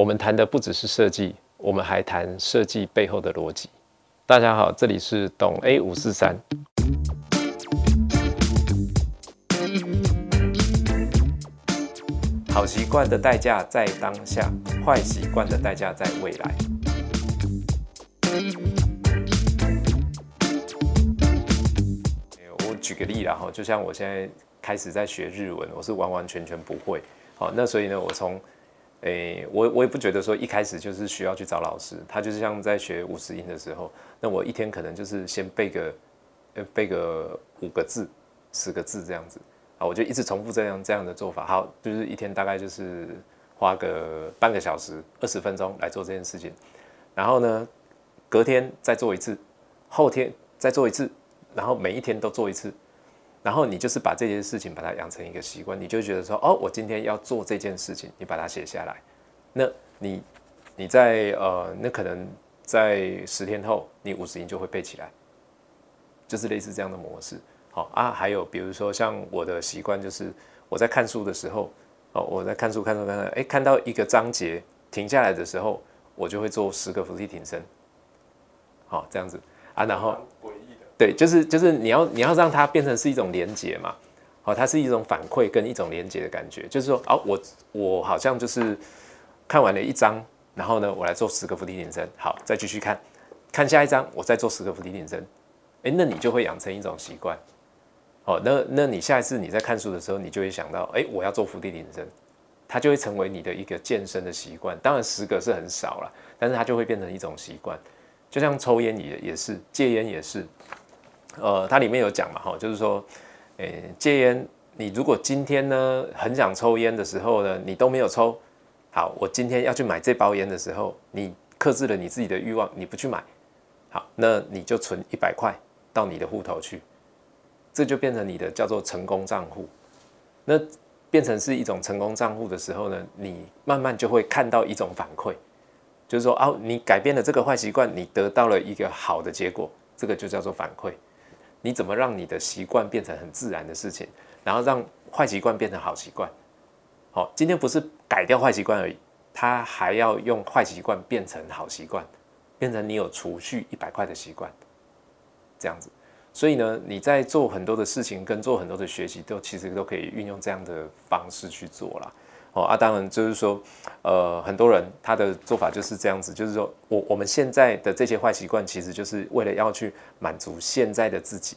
我们谈的不只是设计，我们还谈设计背后的逻辑。大家好，这里是懂 A 五四三。好习惯的代价在当下，坏习惯的代价在未来。我举个例啦哈，就像我现在开始在学日文，我是完完全全不会。好，那所以呢，我从诶，我我也不觉得说一开始就是需要去找老师，他就是像在学五十音的时候，那我一天可能就是先背个呃背个五个字、十个字这样子啊，我就一直重复这样这样的做法。好，就是一天大概就是花个半个小时、二十分钟来做这件事情，然后呢，隔天再做一次，后天再做一次，然后每一天都做一次。然后你就是把这件事情把它养成一个习惯，你就觉得说，哦，我今天要做这件事情，你把它写下来。那你你在呃，那可能在十天后，你五十音就会背起来，就是类似这样的模式。好啊，还有比如说像我的习惯，就是我在看书的时候，哦，我在看书看书看书，哎，看到一个章节停下来的时候，我就会做十个伏地挺身。好，这样子啊，然后。对，就是就是你要你要让它变成是一种连接嘛，好，它是一种反馈跟一种连接的感觉，就是说，哦，我我好像就是看完了一章，然后呢，我来做十个伏地挺身，好，再继续看，看下一章，我再做十个伏地挺身，哎，那你就会养成一种习惯，哦，那那你下一次你在看书的时候，你就会想到，哎，我要做伏地挺身，它就会成为你的一个健身的习惯，当然十个是很少了，但是它就会变成一种习惯，就像抽烟也也是，戒烟也是。呃，它里面有讲嘛，哈，就是说，诶，戒烟，你如果今天呢很想抽烟的时候呢，你都没有抽，好，我今天要去买这包烟的时候，你克制了你自己的欲望，你不去买，好，那你就存一百块到你的户头去，这就变成你的叫做成功账户，那变成是一种成功账户的时候呢，你慢慢就会看到一种反馈，就是说，哦，你改变了这个坏习惯，你得到了一个好的结果，这个就叫做反馈。你怎么让你的习惯变成很自然的事情，然后让坏习惯变成好习惯？好，今天不是改掉坏习惯而已，他还要用坏习惯变成好习惯，变成你有储蓄一百块的习惯，这样子。所以呢，你在做很多的事情跟做很多的学习，都其实都可以运用这样的方式去做了。哦啊，当然就是说，呃，很多人他的做法就是这样子，就是说我我们现在的这些坏习惯，其实就是为了要去满足现在的自己，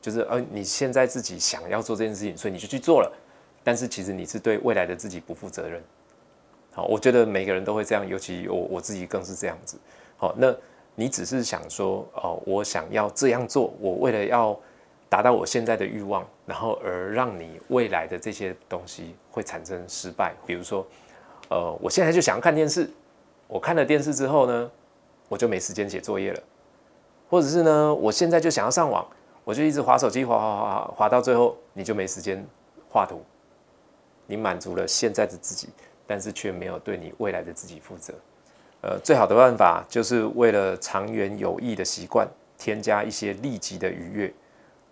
就是呃，你现在自己想要做这件事情，所以你就去做了，但是其实你是对未来的自己不负责任。好，我觉得每个人都会这样，尤其我我自己更是这样子。好，那你只是想说，哦，我想要这样做，我为了要。达到我现在的欲望，然后而让你未来的这些东西会产生失败。比如说，呃，我现在就想要看电视，我看了电视之后呢，我就没时间写作业了；或者是呢，我现在就想要上网，我就一直划手机，划划划划到最后，你就没时间画图。你满足了现在的自己，但是却没有对你未来的自己负责。呃，最好的办法就是为了长远有益的习惯，添加一些立即的愉悦。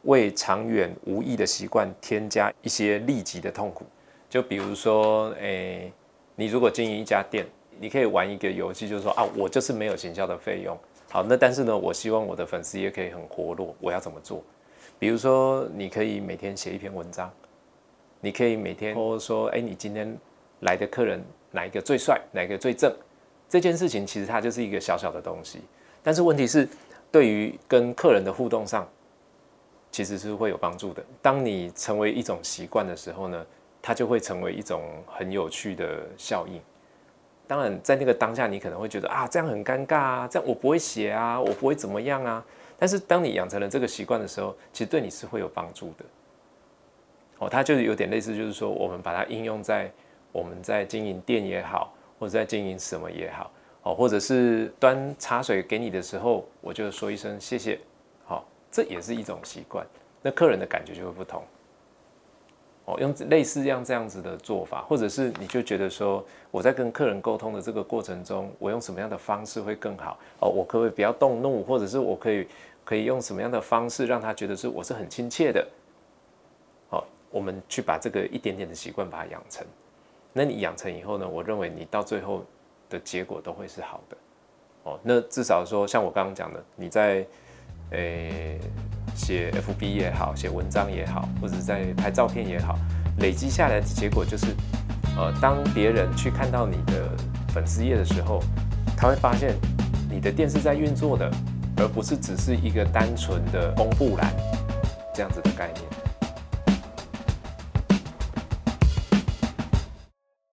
为长远无益的习惯添加一些立即的痛苦，就比如说，诶，你如果经营一家店，你可以玩一个游戏，就是说啊，我就是没有行销的费用，好，那但是呢，我希望我的粉丝也可以很活络，我要怎么做？比如说，你可以每天写一篇文章，你可以每天说说，哎，你今天来的客人哪一个最帅，哪一个最正？这件事情其实它就是一个小小的东西，但是问题是，对于跟客人的互动上。其实是会有帮助的。当你成为一种习惯的时候呢，它就会成为一种很有趣的效应。当然，在那个当下，你可能会觉得啊，这样很尴尬啊，这样我不会写啊，我不会怎么样啊。但是，当你养成了这个习惯的时候，其实对你是会有帮助的。哦，它就是有点类似，就是说，我们把它应用在我们在经营店也好，或者在经营什么也好，哦，或者是端茶水给你的时候，我就说一声谢谢。这也是一种习惯，那客人的感觉就会不同。哦，用类似这样这样子的做法，或者是你就觉得说，我在跟客人沟通的这个过程中，我用什么样的方式会更好？哦，我可不可以不要动怒，或者是我可以可以用什么样的方式让他觉得是我是很亲切的？好，我们去把这个一点点的习惯把它养成。那你养成以后呢？我认为你到最后的结果都会是好的。哦，那至少说，像我刚刚讲的，你在诶写 FB 也好，写文章也好，或者在拍照片也好，累积下来的结果就是，呃，当别人去看到你的粉丝页的时候，他会发现你的店是在运作的，而不是只是一个单纯的公布栏这样子的概念。